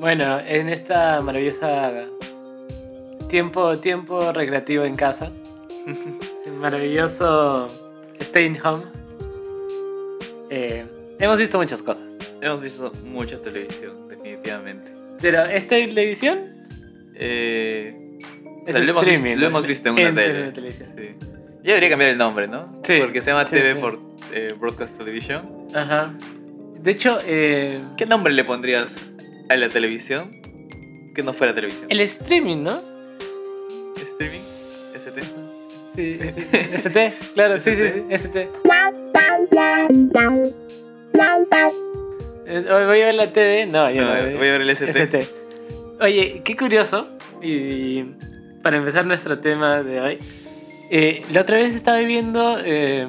Bueno, en esta maravillosa tiempo, tiempo recreativo en casa, el maravilloso staying home, eh, hemos visto muchas cosas. Hemos visto mucha televisión, definitivamente. Pero, ¿esta televisión? Eh, o Es sea, lo, hemos visto, streaming, lo hemos ¿no? visto en una En tele. televisión. Sí. Ya debería cambiar el nombre, ¿no? Sí, Porque se llama sí, TV sí. por eh, Broadcast Television. Ajá. De hecho, eh, ¿Qué nombre le pondrías a la televisión que no fuera televisión? el streaming, ¿no? ¿Streaming? ¿ST? Sí, ST, claro, sí, sí, sí, ST. Eh, voy a ver la TV, no, yo No, no, voy a ver el ST. ST. Oye, qué curioso, y para empezar nuestro tema de hoy, eh, la otra vez estaba viendo eh,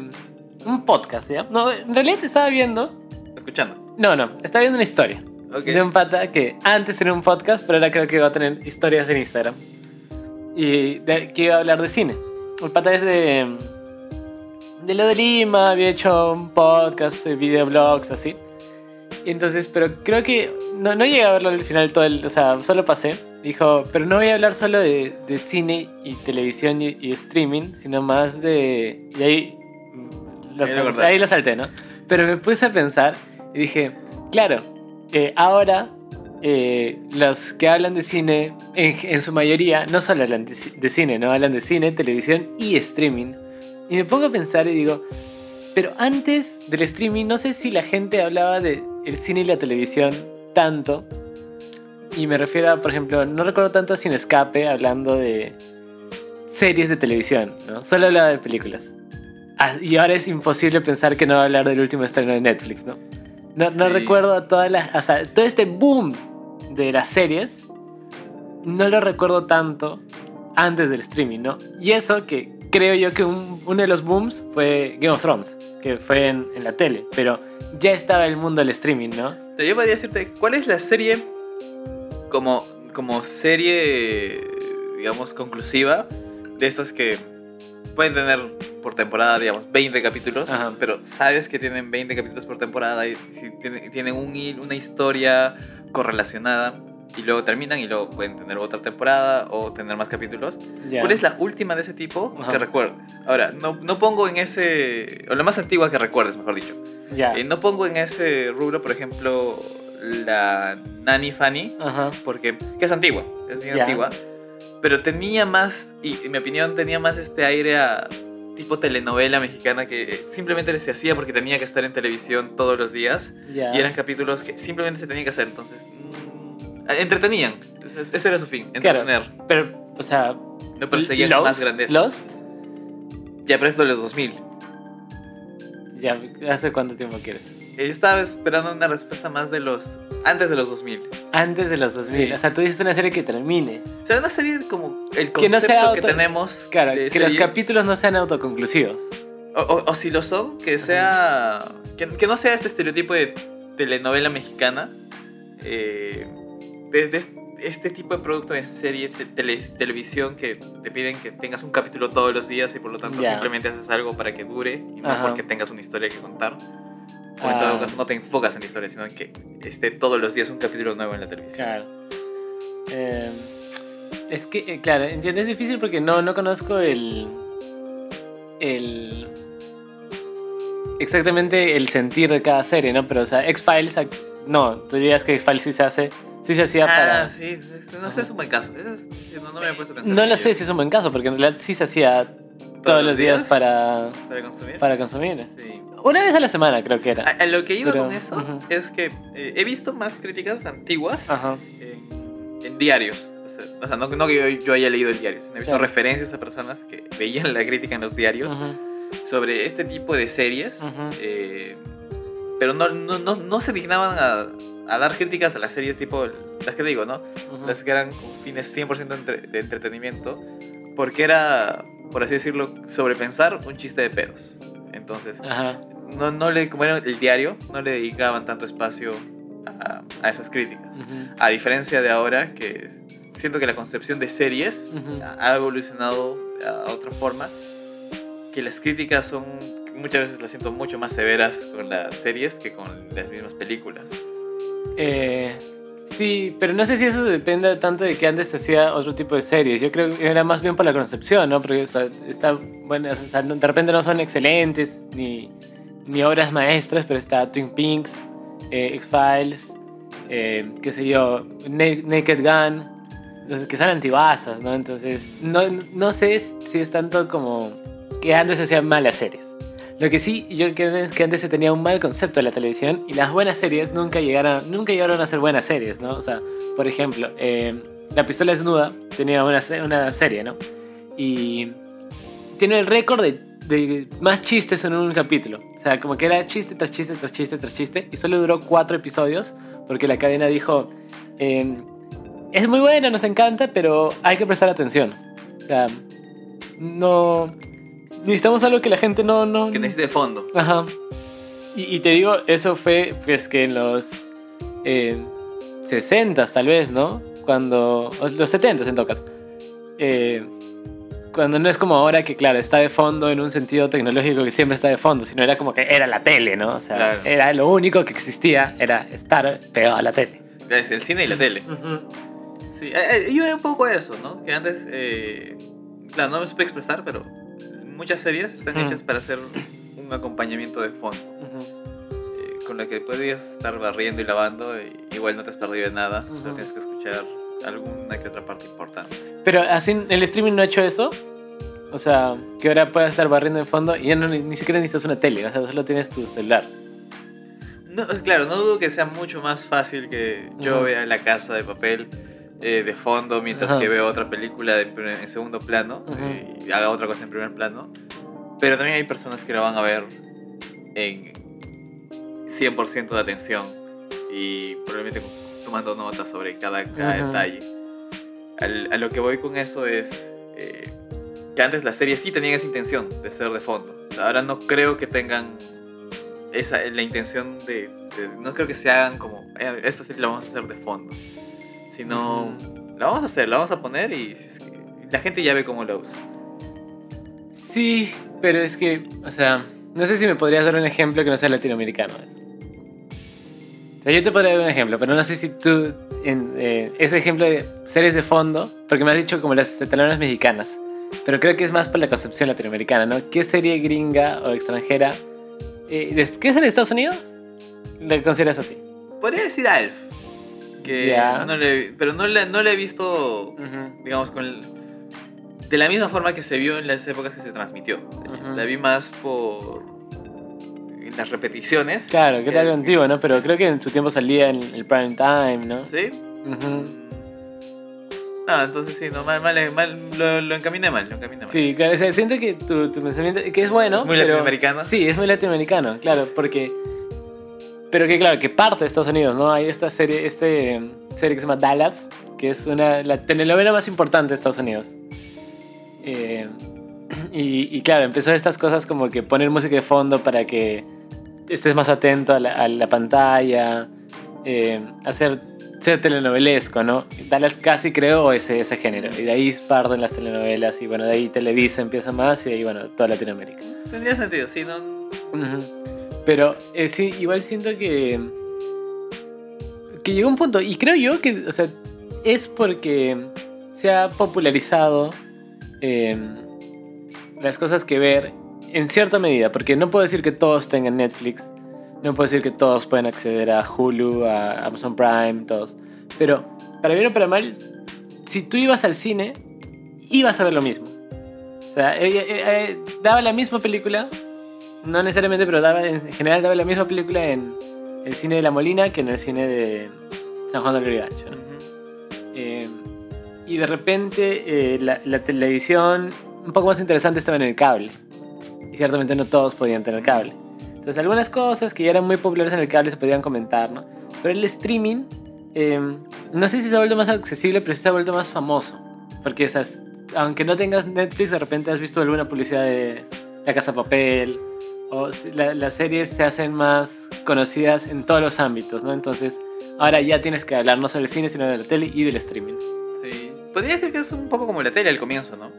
un podcast, ¿ya? No, en realidad estaba viendo, Escuchando. no, no, estaba viendo una historia Ok. de un pata que antes tenía un podcast, pero ahora creo que va a tener historias en Instagram. Y de- que iba a hablar de cine. El pata es de. de lo de Lima, había hecho un podcast, eh, videoblogs, así. Y entonces, pero creo que no, no llegué a verlo al final todo el. O sea, solo pasé. Dijo, pero no voy a hablar solo de, de cine y televisión y, y streaming, sino más de. Y ahí. lo Ahí lo sal- cortaste. ahí lo salté, ¿no? Pero me puse a pensar y dije, claro, ahora eh, los que hablan de cine, en, su mayoría, no solo hablan de cine, no hablan de cine, televisión y streaming. Y me pongo a pensar y digo, pero antes del streaming, no sé si la gente hablaba de el cine y la televisión tanto. Y me refiero a, por ejemplo, no recuerdo tanto a Sin Escape hablando de series de televisión, ¿no? Solo hablaba de películas. Ah, Y ahora es imposible pensar que no va a hablar del último estreno de Netflix, ¿no? No, no recuerdo todas las. O sea, todo este boom de las series. No lo recuerdo tanto antes del streaming, ¿no? Y eso que creo yo que un- uno de los booms fue Game of Thrones, que fue en, en la tele. Pero ya estaba el mundo del streaming, ¿no? Yo podría decirte, ¿cuál es la serie como, como serie, digamos, conclusiva de estas que pueden tener por temporada, digamos, 20 capítulos, Ajá. pero sabes que tienen 20 capítulos por temporada y si tienen, tienen un una historia correlacionada y luego terminan y luego pueden tener otra temporada o tener más capítulos? Ya. ¿Cuál es la última de ese tipo Ajá. que recuerdes? Ahora, no, no pongo en ese, o la más antigua que recuerdes, mejor dicho. Ya. Eh, no pongo en ese rubro, por ejemplo, la Nanny Fanny, Ajá. porque que es antigua, es bien Ya. antigua, pero tenía más, y en mi opinión tenía más este aire a tipo telenovela mexicana que simplemente se hacía porque tenía que estar en televisión todos los días Ya. y eran capítulos que simplemente se tenían que hacer, entonces mm, entretenían, Entonces, ese era su fin, Claro. entretener, Pero, o sea. no perseguían Lost, más grandeza. Lost. Ya presto los 2000. Ya, ¿hace cuánto tiempo quieres? Estaba esperando una respuesta más de los antes de los 2000. Antes de los 2000. Sí. O sea, tú dices una serie que termine. O sea, una serie como el Que no concepto que, sea auto- tenemos. Claro, que los capítulos no sean autoconclusivos. o, o- o si lo son, que sea. Que, que no sea este estereotipo de telenovela mexicana. eh, de, de este tipo de producto de serie, te- tele- televisión, que te piden que tengas un capítulo todos los días y por lo tanto simplemente haces algo para que dure y no Ajá. porque tengas una historia que contar. O en Ah. todo caso no te enfocas en la historia, sino en que esté todos los días un capítulo nuevo en la televisión. Claro. Eh, es que, eh, claro, entiendo, es difícil porque no, no conozco el. el. exactamente el sentir de cada serie, ¿no? Pero, o sea, X-Files. No, tú dirías que X-Files sí se hace. Sí se hacía Ah, para. sí, no sé, es un buen caso. Es- no, no me he puesto a pensar. No lo sé si es un buen caso, porque en realidad sí se hacía todos, los días, para, para consumir. para consumir. Sí. Una vez a la semana, creo que A, era. a lo que iba Pero, con eso ujú. es que eh, he visto más críticas antiguas Ajá. en, en diarios. O sea, o sea, no, no que yo, yo haya leído el diario, sino he visto Claro. referencias a personas que veían la crítica en los diarios Ujú, sobre este tipo de series. ujú. eh, pero no, no, no, no se dignaban a, a dar críticas a las series tipo las que te digo, ¿no? Ujú. las que eran con fines 100% entre- de entretenimiento, porque era, por así decirlo, sobrepensar un chiste de pedos. Entonces. No, no le, era el diario, no le dedicaban tanto espacio a, a esas críticas. A diferencia de ahora, que siento que la concepción de series ha evolucionado a otra forma, que las críticas son, muchas veces las siento mucho más severas con las series que con las mismas películas. Eh, Sí, pero no sé si eso depende tanto de que antes se hacía otro tipo de series. Yo creo que era más bien por la concepción, ¿no? Porque o sea, está, bueno, o sea, de repente no son excelentes ni, ni obras maestras, pero está Twin Peaks, eh, X-Files, eh, qué sé yo, Na- Naked Gun, que son antiguasas, ¿no? Entonces, no, no sé si es tanto como que antes se hacían malas series. Lo que sí, yo creo es que antes se tenía un mal concepto de la televisión y las buenas series nunca llegaron, nunca llegaron a ser buenas series, ¿no? O sea, por ejemplo, eh, La pistola desnuda tenía una, una serie, ¿no? Y tiene el récord de, de más chistes en un capítulo. O sea, como que era chiste tras chiste tras chiste tras chiste y solo duró cuatro episodios porque la cadena dijo, eh, es muy buena, nos encanta, pero hay que prestar atención. O sea, no... Necesitamos algo que la gente no... no Que necesite fondo. Ajá. Y, y te digo, eso fue pues que en los eh, 60 tal vez, ¿no? Cuando... Los 70 en todo caso. Eh, cuando no es como ahora que, claro, está de fondo en un sentido tecnológico que siempre está de fondo, sino era como que era la tele, ¿no? O sea, Claro. era lo único que existía, era estar pegado a la tele. Es el cine y la tele. Sí, eh, eh, yo veo un poco eso, ¿no? Que antes, eh, claro, no me supe expresar, pero muchas series están Mm. hechas para hacer un acompañamiento de fondo, eh, con la que podrías estar barriendo y lavando, y igual no te has perdido de nada, solo tienes que escuchar alguna que otra parte importante. Pero así el streaming no ha hecho eso. O sea, que ahora puedas estar barriendo en fondo y ya no, ni, ni siquiera necesitas una tele, o sea, solo tienes tu celular. No, claro, no dudo que sea mucho más fácil que yo vea la casa de papel eh, de fondo mientras Ajá. que veo otra película en, segundo plano Ujú. eh, y haga otra cosa en primer plano. Pero también hay personas que lo van a ver en 100% de atención y probablemente tomando notas sobre cada, cada detalle. Al- a lo que voy con eso es eh, que antes las series sí tenían esa intención de ser de fondo. Ahora no creo que tengan esa, la intención de, de- No creo que se hagan como. "Eh, Esta serie la vamos a hacer de fondo. Sino. La vamos a hacer, la vamos a poner y la gente ya ve cómo la usa. Sí, pero es que, o sea, no sé si me podrías dar un ejemplo que no sea latinoamericano. eso. O sea, yo te podría dar un ejemplo, pero no sé si tú, en, eh, ese ejemplo de series de fondo, porque me has dicho como las telenovelas mexicanas, pero creo que es más por la concepción latinoamericana, ¿no? ¿Qué serie gringa o extranjera? eh, ¿Qué es en Estados Unidos? ¿La consideras así? Podría decir Alf. Que Ya. no le, pero no le, no le he visto, digamos, con el- de la misma forma que se vio en las épocas que se transmitió. Ujú. La vi más por en las repeticiones. Claro, que que- era algo antiguo, ¿no? Pero creo que en su tiempo salía en el prime time, ¿no? ¿Sí? No, entonces sí, no, mal, mal, mal, lo, lo encaminé mal, lo encaminé mal. Sí, claro, o sea, siento que tu, tu pensamiento, que es bueno. Es muy pero- latinoamericano. Sí, es muy latinoamericano, claro, porque... Pero que claro, que parte de Estados Unidos, ¿no? Hay esta serie, este em, serie que se llama Dallas, que es una, la telenovela más importante de Estados Unidos. Eh, y, y claro, empezó estas cosas como que poner música de fondo para que estés más atento a la, a la pantalla, eh, hacer ser telenovelesco, ¿no? Dallas casi creó ese, ese género, y de ahí parten las telenovelas, y bueno, de ahí Televisa empieza más, y de ahí, bueno, toda Latinoamérica. Tendría sentido, sí, no. Pero eh, sí, igual siento que. que llegó un punto, y creo yo que, o sea, es porque se ha popularizado eh, las cosas que ver en cierta medida, porque no puedo decir que todos tengan Netflix, no puedo decir que todos pueden acceder a Hulu, a Amazon Prime, todos, pero para bien o para mal, si tú ibas al cine, ibas a ver lo mismo. O sea, eh, eh, eh, daba la misma película, no necesariamente, pero daba, en general daba la misma película en el cine de La Molina que en el cine de San Juan del. Eh, y de repente la, la televisión un poco más interesante estaba en el cable. Y ciertamente no todos podían tener cable. Entonces algunas cosas que ya eran muy populares en el cable se podían comentar, ¿no? Pero el streaming, eh, no sé si se ha vuelto más accesible, pero sí se ha vuelto más famoso. Porque esas, aunque no tengas Netflix, de repente has visto alguna publicidad de La Casa Papel. O la- las series se hacen más conocidas en todos los ámbitos, ¿no? Entonces ahora ya tienes que hablar no solo del cine, sino de la tele y del streaming. Sí. Podría decir que es un poco como la tele al comienzo, ¿no?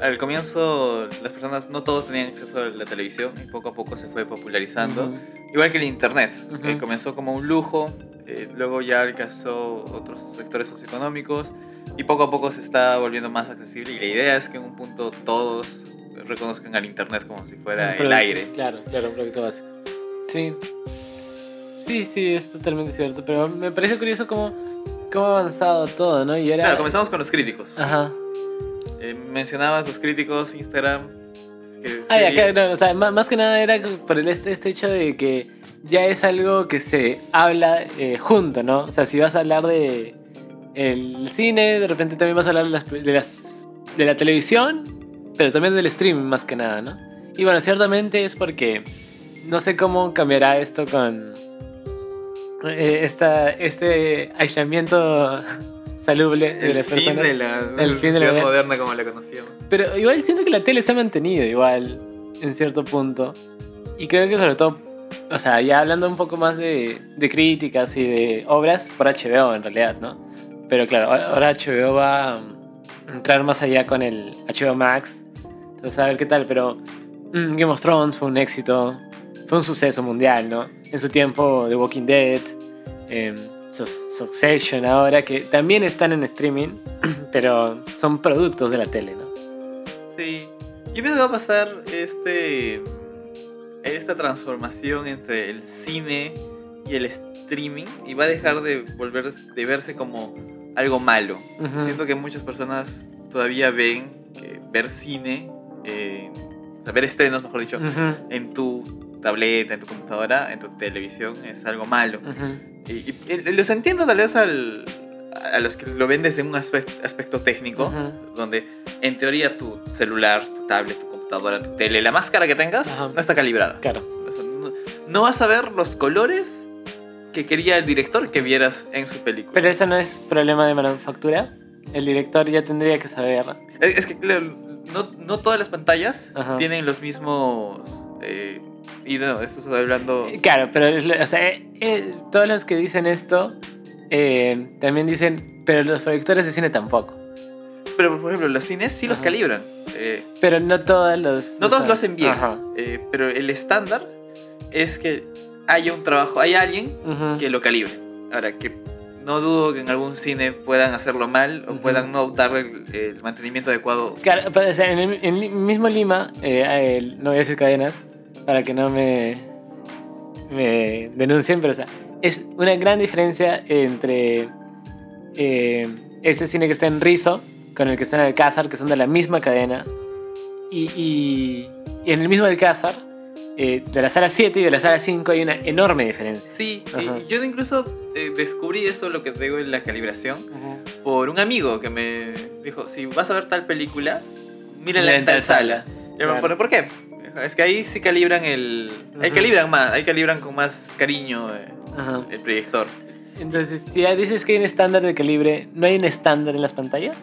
Al comienzo las personas, no todos tenían acceso a la televisión y poco a poco se fue popularizando. Igual que el internet, que comenzó como un lujo eh, luego ya alcanzó otros sectores socioeconómicos y poco a poco se está volviendo más accesible y la idea es que en un punto todos reconozcan al Internet como si fuera el aire. Claro, claro, un producto básico. Sí. Sí, sí, es totalmente cierto. Pero me parece curioso cómo, cómo ha avanzado todo, ¿no? Y. Claro, comenzamos con los críticos. Ajá. Eh, mencionabas los críticos, Instagram. que Ah, ya, sí, claro, no, o sea, má- más, que nada era por el este, este hecho de que ya es algo que se habla eh, junto, ¿no? O sea, si vas a hablar de el cine, de repente también vas a hablar de las, de las de la televisión, pero también del streaming más que nada, ¿no? Y bueno, ciertamente es porque no sé cómo cambiará esto con eh, esta, este aislamiento salubre de el las fin personas. de la, El fin de la sociedad vida. moderna como la conocíamos. Pero igual siento que la tele se ha mantenido igual, en cierto punto. Y creo que sobre todo, o sea, ya hablando un poco más de, de críticas y de obras por HBO en realidad, ¿no? Pero claro, ahora HBO va a entrar más allá con el HBO Max. Entonces a ver qué tal, pero mm, Game of Thrones fue un éxito, fue un suceso mundial, ¿no? En su tiempo The Walking Dead, eh, Sus- Succession ahora, que también están en streaming, pero son productos de la tele, ¿no? Sí. Yo pienso que va a pasar este esta transformación entre el cine y el streaming y va a dejar de volver de verse como algo malo. Ujú. Siento que muchas personas todavía ven que ver cine, eh, o sea, ver estrenos, mejor dicho, Ujú, en tu tableta, en tu computadora, en tu televisión es algo malo. ujú. Y, y- y los entiendo tal vez al- a los que lo ven desde un aspecto, aspecto técnico, donde en teoría tu celular, tu tablet, tu computadora, tu tele, la máscara que tengas, Ajá. no está calibrada. Claro. O sea, no, no vas a ver los colores que quería el director que vieras en su película. Pero eso no es problema de manufactura. El director ya tendría que saber. Es, es que no, no todas las pantallas Ajá. tienen los mismos... eh, y no, esto estoy hablando... Claro, pero o sea, eh, eh, todos los que dicen esto eh, también dicen, pero los proyectores de cine tampoco. Pero por ejemplo, los cines sí los calibran. Pero no todos los. No todos lo hacen bien, pero el estándar es que haya un trabajo, hay alguien que lo calibre. Ahora, que no dudo que en algún cine puedan hacerlo mal o puedan no darle el, el mantenimiento adecuado. Claro, pero, o sea, en el en mismo Lima, eh, no voy a decir cadenas, para que no me, me denuncien, pero o sea, es una gran diferencia entre eh, ese cine que está en Rizo con el que está en Alcázar, que son de la misma cadena, y, y- y en el mismo Alcázar, eh, de la sala 7 y de la sala 5 hay una enorme diferencia. Sí, y yo incluso eh, descubrí eso, lo que tengo en la calibración, por un amigo que me dijo, si vas a ver tal película, mírala en tal sala. Y yo me Claro. pregunté, ¿por qué? Es que ahí sí calibran el... Ahí calibran más, ahí calibran con más cariño eh, Ajá. el proyector. Entonces, si ya dices que hay un estándar de calibre, ¿no hay un estándar en las pantallas?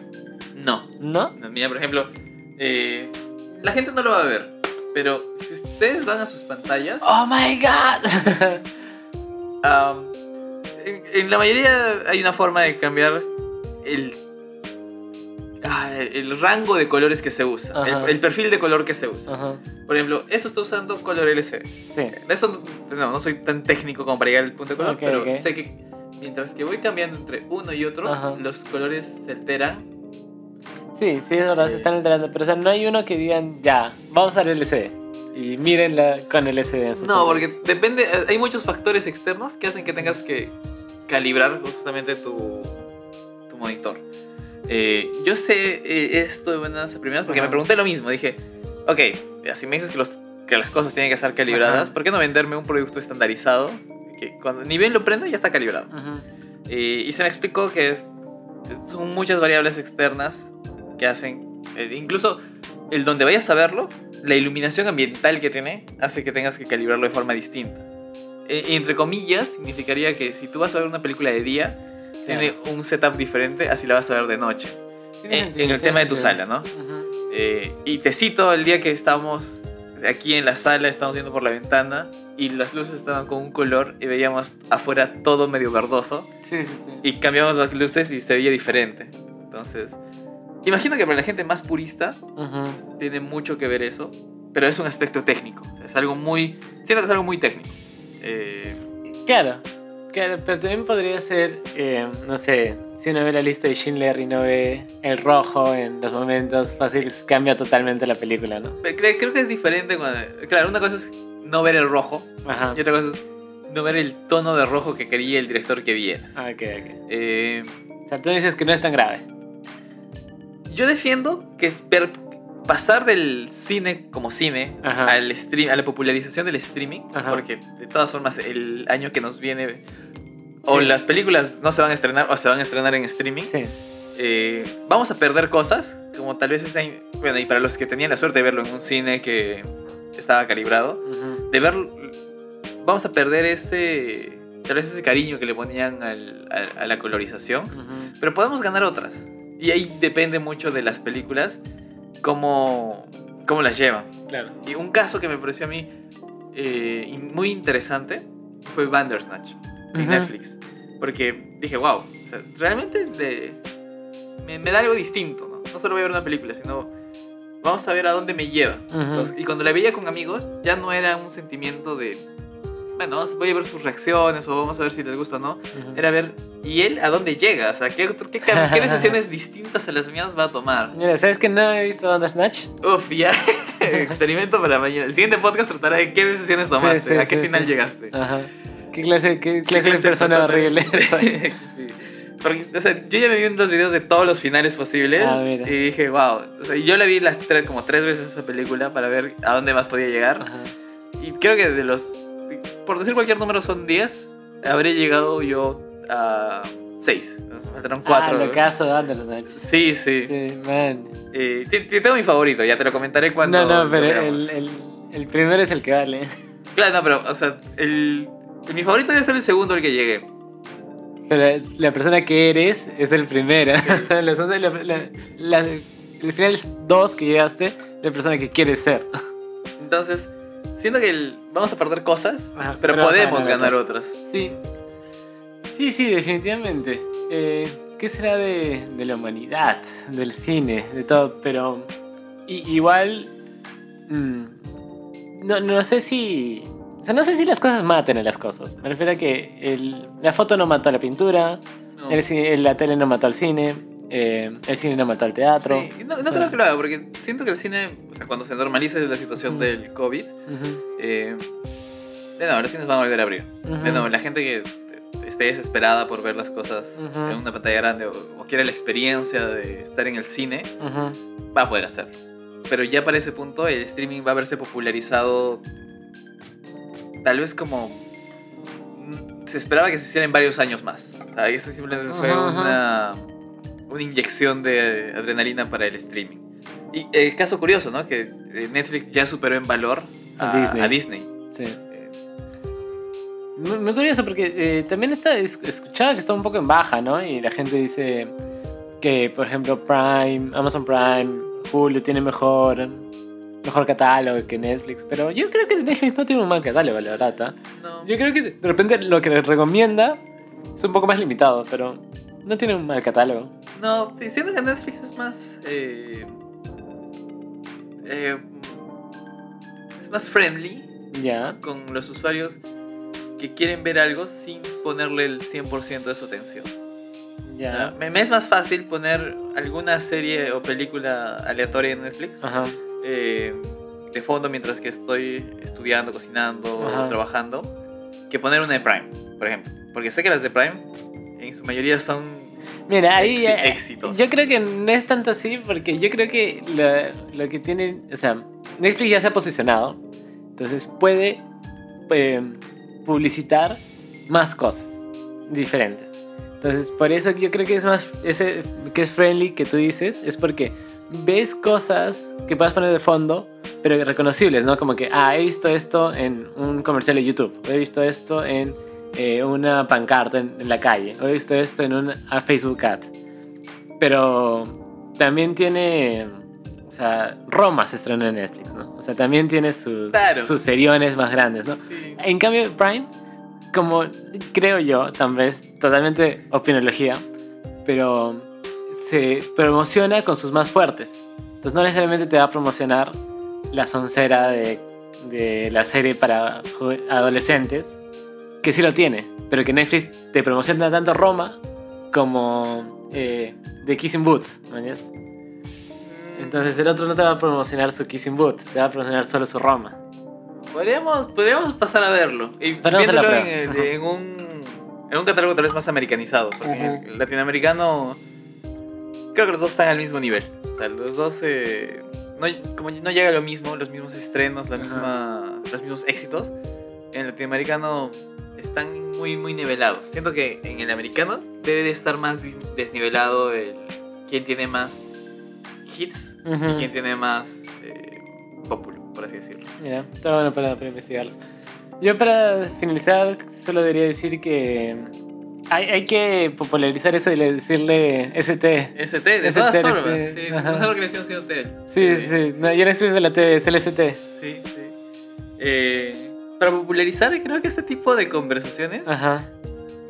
No, ¿No? No, Mira, por ejemplo, eh, la gente no lo va a ver, pero si ustedes van a sus pantallas, ¡Oh my god! am, en, en la mayoría hay una forma de cambiar el, ah, el rango de colores que se usa, el, el perfil de color que se usa. Ajá. Por ejemplo, esto está usando color LCD. Sí. Eso no, no soy tan técnico como para llegar al punto de color, pero sé que mientras que voy cambiando entre uno y otro, Ajá. los colores se alteran. Sí, sí, es verdad, se están alterando. Pero, o sea, no hay uno que digan, ya, vamos a usar LCD. Y mírenla con LCD. No, porque depende, eh, hay muchos factores externos que hacen que tengas que calibrar justamente tu, tu monitor. Eh, yo sé eh, esto de buenas a primeras porque Ajá. me pregunté lo mismo. Dije, ok, si me dices que, los, que las cosas tienen que estar calibradas, Ajá. ¿por qué no venderme un producto estandarizado? Que cuando ni bien lo prendo ya está calibrado. Eh, y se me explicó que es- son muchas variables externas que hacen, eh, incluso el donde vayas a verlo, la iluminación ambiental que tiene hace que tengas que calibrarlo de forma distinta. Eh, entre comillas, significaría que si tú vas a ver una película de día, tiene un setup diferente, así la vas a ver de noche. En, sentido, en el tema de tu sala, ¿no? Eh, y te cito el día que estábamos aquí en la sala, estábamos viendo por la ventana y las luces estaban con un color y veíamos afuera todo medio verdoso Sí, sí, sí. y cambiamos las luces y se veía diferente. Entonces, imagino que para la gente más purista Ujú. tiene mucho que ver eso, pero es un aspecto técnico. O sea, es algo muy. Siento que es algo muy técnico. Eh, Claro. Claro, pero también podría ser, eh, no sé, si uno ve la lista de Schindler y no ve el rojo en los momentos fáciles, cambia totalmente la película, ¿no? Creo, creo que es diferente cuando... Claro, una cosa es no ver el rojo Ajá. y otra cosa es no ver el tono de rojo que quería el director que viera. Ah, Ok, ok. Eh, O sea, tú dices que no es tan grave. yo defiendo que es ver- pasar del cine como cine Ajá. al stream, a la popularización del streaming, Ajá. porque de todas formas el año que nos viene o Sí. las películas no se van a estrenar o se van a estrenar en streaming, Sí. eh, vamos a perder cosas, como tal vez in- bueno, y para los que tenían la suerte de verlo en un cine que estaba calibrado, Ujú. de ver, vamos a perder ese, tal vez ese cariño que le ponían al- a, a la colorización, Ujú. pero podemos ganar otras. Y ahí depende mucho de las películas, cómo, cómo las llevan. Claro. Y un caso que me pareció a mí eh, muy interesante fue Bandersnatch en Ujú. Netflix. Porque dije, wow, o sea, realmente de- me, me da algo distinto. ¿no? no solo voy a ver una película, sino vamos a ver a dónde me lleva. Entonces, y cuando la veía con amigos, ya no era un sentimiento de, bueno, voy a ver sus reacciones o vamos a ver si les gusta o no. Ujú. Era ver, ¿y él a dónde llega? O sea, ¿qué, qué, qué decisiones distintas a las mías va a tomar? Mira, ¿sabes que no he visto Bandersnatch? Uf, ya. Experimento para mañana. El siguiente podcast tratará de qué decisiones tomaste, Sí, sí, a qué sí, final llegaste. Ajá. ¿Qué clase, qué clase, de clase de persona persona? horrible soy? Sí. Porque, o sea, yo ya me vi los videos de todos los finales posibles Ah, y dije, wow. O sea, yo la vi las tres, como tres veces esa película para ver a dónde más podía llegar. Ajá. Y creo que de los, por decir cualquier número son 10, habré llegado yo a 6. Me faltaron 4. Ah, lo caso de Bandersnatch. Sí, sí. Sí, man. Eh, tengo mi favorito, ya te lo comentaré cuando. No, no, pero el, el, el primero es el que vale. Claro, no, pero, o sea, el, mi favorito debe ser el segundo al que llegué. Pero la persona que eres es el primero. El final es dos que llegaste, la persona que quieres ser. Entonces, siento que el- vamos a perder cosas, Ajá, pero, podemos ganar otras. Sí. Sí, sí, definitivamente. Eh, ¿Qué será de, de la humanidad, del cine, de todo? Pero igual... mm, no, no sé si... O sea, no sé si las cosas maten a las cosas. Me refiero a que el- la foto no mató a la pintura, No. el la tele no mató al cine, eh, el cine no mató al teatro. Sí, no, no creo que lo haga, porque siento que el cine, o sea, cuando se normalice la situación Mm. del COVID, eh, de nuevo, los cines van a volver a abrir. De nuevo, la gente que esté desesperada por ver las cosas en una pantalla grande o, o quiere la experiencia de estar en el cine, va a poder hacerlo. Pero ya para ese punto el streaming va a verse popularizado tal vez como mm, se esperaba que se hiciera en varios años más. O sea, eso simplemente fue una, una inyección de adrenalina para el streaming. Y el caso curioso, ¿no? Que eh, Netflix ya superó en valor A a, Disney. a Disney. Sí. Eh, Muy, muy curioso porque eh, también está, es- escuchaba que está un poco en baja, ¿no? Y la gente dice que, por ejemplo, Prime, Amazon Prime, Hulu tiene mejor, mejor catálogo que Netflix. Pero yo creo que Netflix no tiene un mal catálogo, la verdad. ¿ah? no. Yo creo que de repente lo que les recomienda es un poco más limitado, pero no tiene un mal catálogo. No, siento que Netflix es más. eh, eh, es más friendly Ya. con los usuarios que quieren ver algo sin ponerle el 100% de su atención. O sea, Ya. me, me es más fácil poner alguna serie o película aleatoria en Netflix Ajá. eh, de fondo mientras que estoy estudiando, cocinando Ajá. o trabajando que poner una de Prime, por ejemplo. Porque sé que las de Prime en su mayoría son Mira, ahí eh, éxitos. yo creo que no es tanto así porque yo creo que lo, lo que tiene, o sea, Netflix ya se ha posicionado, entonces puede eh, publicitar más cosas diferentes. Entonces, por eso yo creo que es más, ese que es friendly que tú dices, es porque ves cosas que puedes poner de fondo, pero reconocibles, ¿no? Como que, ah, he visto esto en un comercial de YouTube, he visto esto en eh, una pancarta en, en la calle, o he visto esto en un a Facebook ad. Pero también tiene, o sea, Roma se estrenó en Netflix, ¿no? O sea, también tiene sus, Claro. sus seriones más grandes, ¿no? Sí. En cambio, Prime, como creo yo, tal vez totalmente opinología, pero se promociona con sus más fuertes. Entonces no necesariamente te va a promocionar la soncera de, de la serie para adolescentes, que sí lo tiene, pero que Netflix te promociona tanto Roma como eh, The Kissing Booth. Entonces el otro no te va a promocionar su Kissing Booth, te va a promocionar solo su Roma. Podríamos, podríamos pasar a verlo. Y viéndolo en, el- en un, en un catálogo tal vez más americanizado. Porque el latinoamericano creo que los dos están al mismo nivel. O sea, los dos, eh, no, como no llega lo mismo, los mismos estrenos, la Ajá. misma, los mismos éxitos. En el latinoamericano están muy, muy nivelados. Siento que en el americano debe de estar más desnivelado el quién tiene más hits y quién tiene más eh, popular, por así decirlo. Mira, está bueno para, para investigarlo. Yo para finalizar solo debería decir que hay, hay que popularizar eso y le- decirle ST. ST, de ST, todas formas. Sí, mejor que le decimos TL. Sí, sí, sí. No, yo no estoy de la TV, es el ST. Sí, sí. Eh, para popularizar, creo que este tipo de conversaciones Ajá,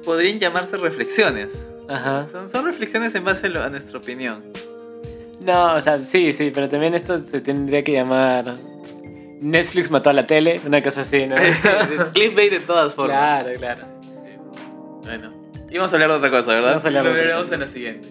podrían llamarse reflexiones. ajá. Son, son reflexiones en base a, lo- a nuestra opinión. No, o sea, sí, sí, pero también esto se tendría que llamar Netflix mató a la tele, una cosa así, ¿no? Clickbait de todas formas. claro, claro. Bueno, íbamos a hablar de otra cosa, ¿verdad? Vamos a hablar de Lo veremos en la siguiente.